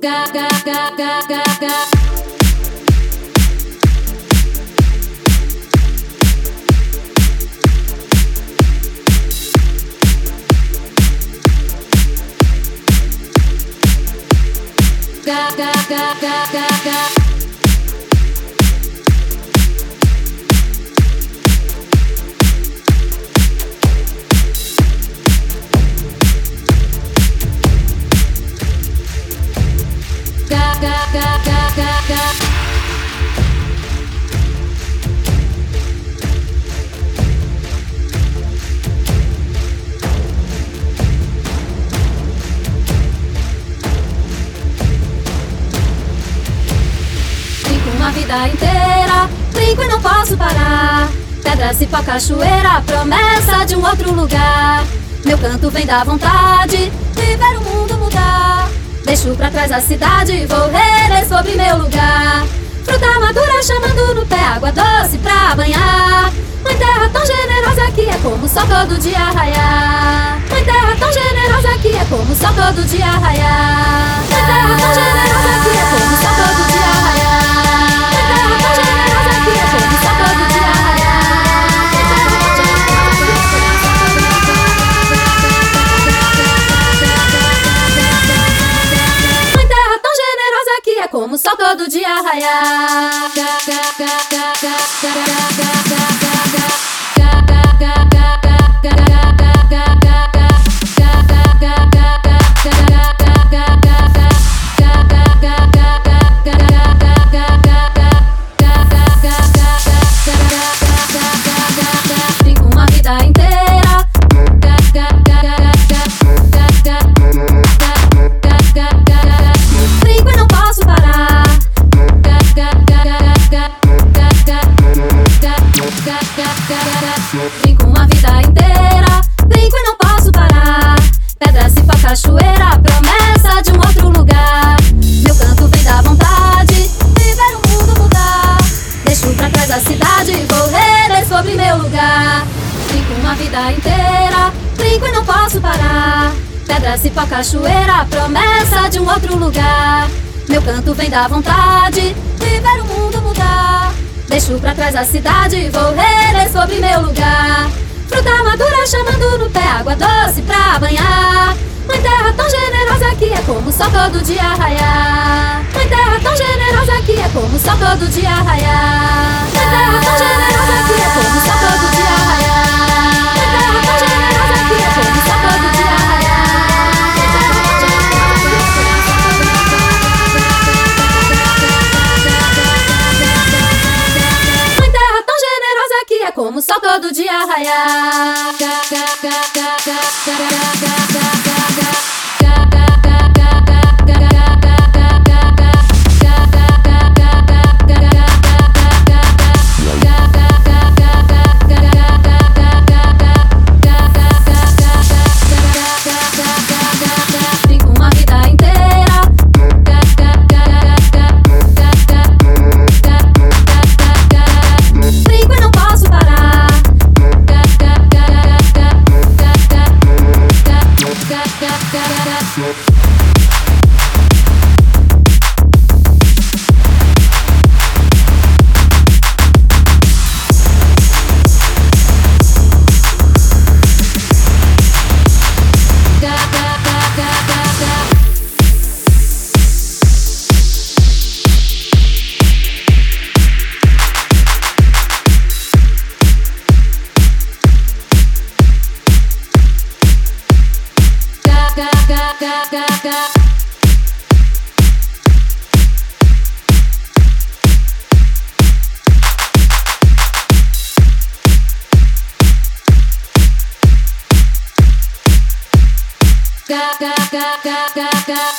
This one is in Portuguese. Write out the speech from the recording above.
da da da da da da uma vida inteira, brinco e não posso parar. Pedra, cipó, cachoeira, promessa de um outro lugar. Meu canto vem da vontade de ver o mundo mudar. Deixo pra trás a cidade, vou rever sobre meu lugar. Fruta madura chamando no pé, água doce pra banhar. Mãe terra tão generosa que é como só todo dia raiar. Mãe terra tão generosa que é como só todo dia raiar. Todo Trás a cidade, vou rever sobre meu lugar. Brinco uma vida inteira, brinco e não posso parar. Pedra, cipó, cachoeira, promessa de um outro lugar. Meu canto vem da vontade de ver o mundo mudar. Deixo pra trás a cidade, vou rever sobre meu lugar. Fruta madura chamando no pé, água doce pra banhar. Mãe terra tão generosa que é como só todo dia raiar. Mãe terra tão generosa que é como só todo dia raiar. Como só todo dia raiar. da da da da da da